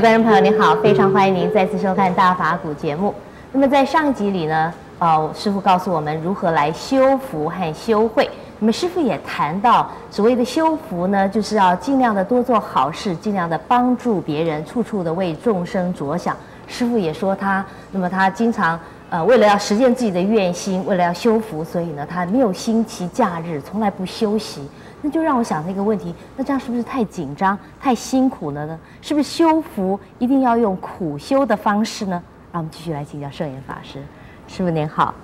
观众朋友，您好，非常欢迎您再次收看《大法古》节目。那么在上一集里呢，呃，师傅告诉我们如何来修福和修慧。那么师傅也谈到，所谓的修福呢，就是要尽量的多做好事，尽量的帮助别人，处处的为众生着想。师傅也说他，那么他经常呃，为了要实现自己的愿心，为了要修福，所以呢，他没有星期假日，从来不休息。那就让我想到一个问题，那这样是不是太紧张、太辛苦了呢？是不是修福一定要用苦修的方式呢？让我们继续来请教圣严法师。师傅您好，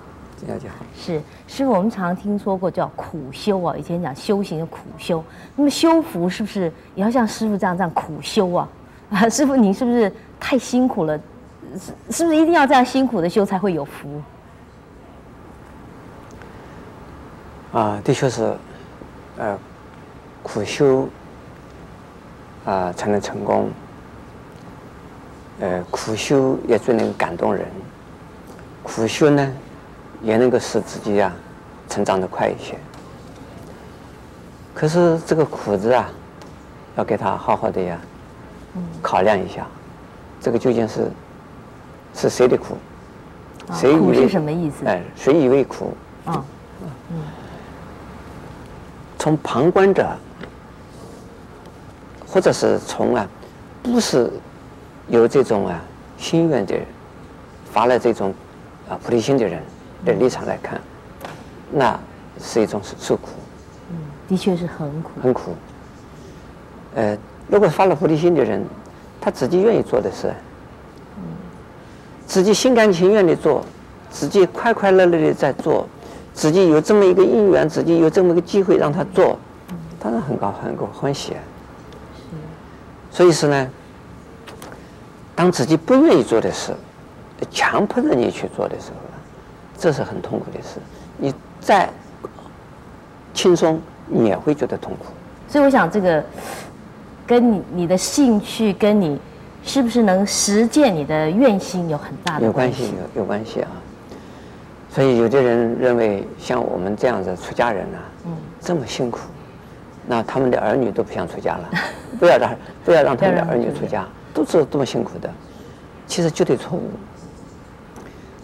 大家好。是师傅，我们常常听说过叫苦修啊，以前讲修行的苦修。那么修福是不是也要像师傅这样这样苦修啊？啊，师傅您是不是太辛苦了？是是不是一定要这样辛苦的修才会有福？啊，的确是。呃，苦修啊、呃、才能成功。呃，苦修也最能感动人。苦修呢，也能够使自己啊成长的快一些。可是这个苦字啊，要给他好好的呀，考量一下，嗯、这个究竟是是谁的苦？谁以为？苦是什么意思？哎，谁以为苦？啊，嗯。从旁观者，或者是从啊，不是有这种啊心愿的人，发了这种啊菩提心的人的立场来看，那是一种受苦。嗯，的确是很苦。很苦。呃，如果发了菩提心的人，他自己愿意做的事，嗯，自己心甘情愿的做，自己快快乐乐的在做。自己有这么一个因缘，自己有这么一个机会让他做，当然很高很高欢喜。所以说呢，当自己不愿意做的事，强迫着你去做的时候，这是很痛苦的事。你再轻松，你也会觉得痛苦。所以我想，这个跟你你的兴趣，跟你是不是能实践你的愿心有很大的有关系，有有关系啊。所以有的人认为像我们这样子出家人呢、啊，嗯，这么辛苦，那他们的儿女都不想出家了，不要让不要让他们的儿女出家，都是这么辛苦的，其实绝对错误。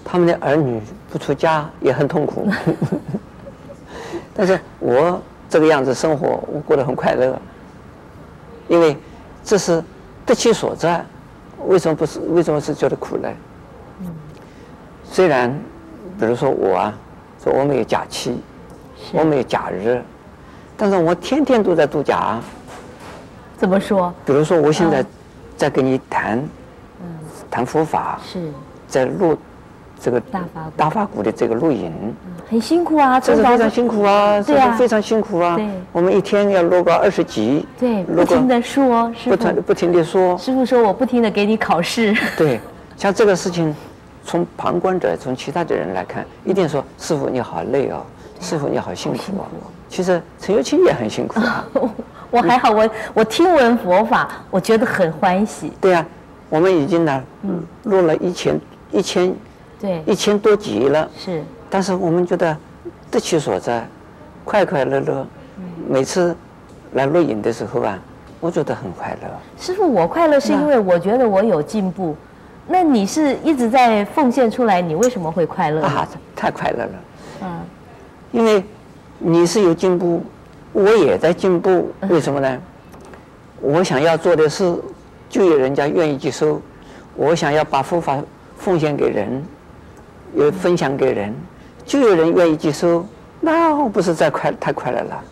他们的儿女不出家也很痛苦，但是我这个样子生活，我过得很快乐，因为这是得其所在，为什么不是？为什么是觉得苦呢？嗯，虽然。比如说我啊，说我们有假期，我们有假日，但是我天天都在度假啊。怎么说？比如说我现在在跟你谈，嗯，谈佛法，是，在录这个大法大法鼓的这个录音，很辛苦啊，这是非常辛苦啊，这是非常辛苦啊。对，我们一天要录个二十集，对，不停的说，不停不停的说。师傅说我不停的给你考试。对，像这个事情。从旁观者，从其他的人来看，一定说师傅你好累哦，师傅你好辛苦哦。其实陈幼清也很辛苦啊。我还好，我我听闻佛法，我觉得很欢喜。对啊，我们已经呢，录了一千一千，对，一千多集了。是。但是我们觉得得其所在，快快乐乐。每次来录影的时候啊，我觉得很快乐。师傅，我快乐是因为我觉得我有进步。那你是一直在奉献出来，你为什么会快乐？啊，太快乐了。嗯，因为你是有进步，我也在进步。为什么呢？我想要做的事，就有人家愿意接收。我想要把佛法奉献给人，也分享给人，就有人愿意接收。那我不是在快太快乐了？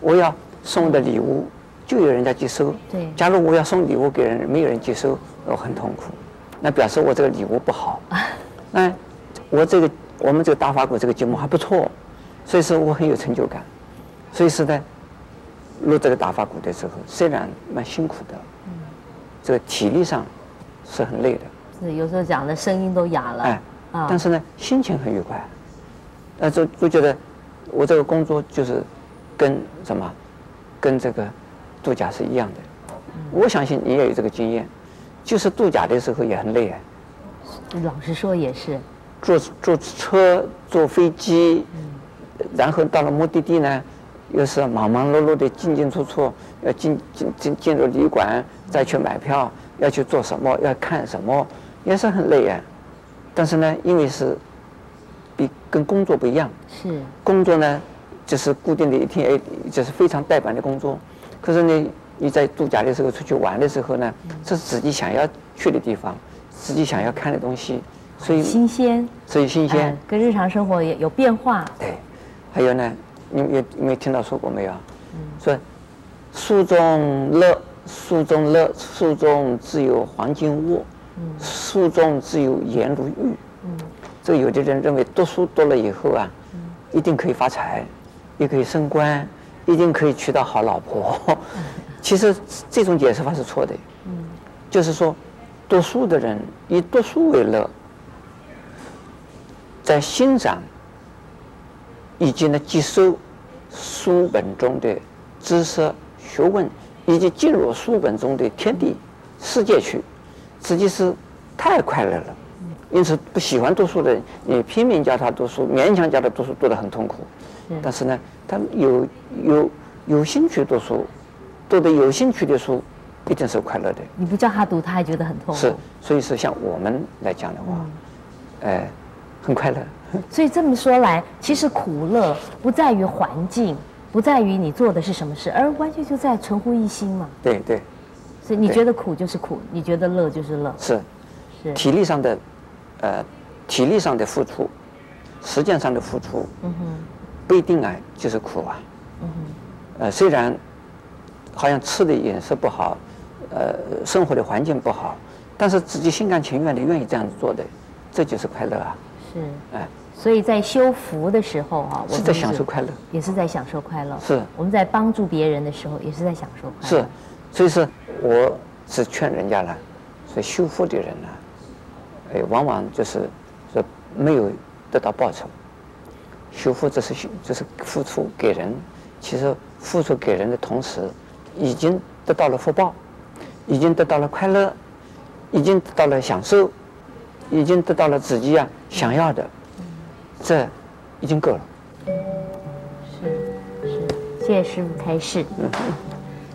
我要送的礼物，就有人家接收。对。假如我要送礼物给人，没有人接收，我很痛苦。那表示我这个礼物不好，那我这个我们这个大法鼓这个节目还不错，所以说我很有成就感。所以说呢，录这个大法鼓的时候，虽然蛮辛苦的，这个体力上是很累的。是有时候讲的声音都哑了。哎，但是呢，心情很愉快。那就就觉得我这个工作就是跟什么，跟这个度假是一样的。我相信你也有这个经验。就是度假的时候也很累啊。老实说也是。坐坐车、坐飞机，然后到了目的地呢，又是忙忙碌碌的进进出出，要进进进进入旅馆，再去买票，要去做什么，要看什么，也是很累啊。但是呢，因为是比跟工作不一样，是工作呢，就是固定的一天，哎，就是非常呆板的工作。可是呢，你在度假的时候出去玩的时候呢，这是自己想要去的地方，自己想要看的东西，所以新鲜，所以新鲜，呃，跟日常生活也有变化。对，还有呢，你有没有听到说过没有？嗯，说书中乐，书中乐，书中自有黄金屋，嗯，书中自有颜如玉。嗯，这有的人认为读书读了以后啊，嗯，一定可以发财，也可以升官。一定可以娶到好老婆，其实这种解释法是错的。嗯，就是说，读书的人以读书为乐，在欣赏以及呢吸收书本中的知识学问，以及进入书本中的天地世界去，实际是太快乐了。因此，不喜欢读书的人，你拼命叫他读书，勉强叫他读书，读得很痛苦。但是呢，他有有有兴趣读书，读的有兴趣的书，一定是快乐的。你不叫他读，他还觉得很痛苦。是，所以说像我们来讲的话，嗯、呃，很快乐。所以这么说来，其实苦乐不在于环境，不在于你做的是什么事，而完全就在存乎一心嘛。对对。所以你觉得苦就是苦，你觉得乐就是乐。是，是体力上的，呃，体力上的付出，实践上的付出。嗯哼。不一定啊，就是苦啊。嗯哼。呃，虽然好像吃的饮食不好，呃，生活的环境不好，但是自己心甘情愿的愿意这样子做的，这就是快乐啊。是。哎。所以在修福的时候啊，我是在享受快乐。也是在享受快乐。是。我们在帮助别人的时候，也是在享受快乐。是。所以说，我是劝人家呢，所以修福的人呢，哎，往往就是说没有得到报酬。修复这是修，这是付出给人。其实付出给人的同时，已经得到了福报，已经得到了快乐，已经得到了享受，已经得到了自己啊想要的，这已经够了。是是，谢谢师傅开示。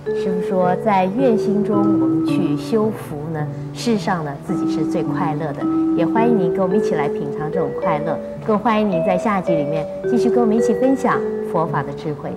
师傅说，在愿心中，我们去修福呢，事实上呢，自己是最快乐的。也欢迎您跟我们一起来品尝这种快乐，更欢迎您在下集里面继续跟我们一起分享佛法的智慧。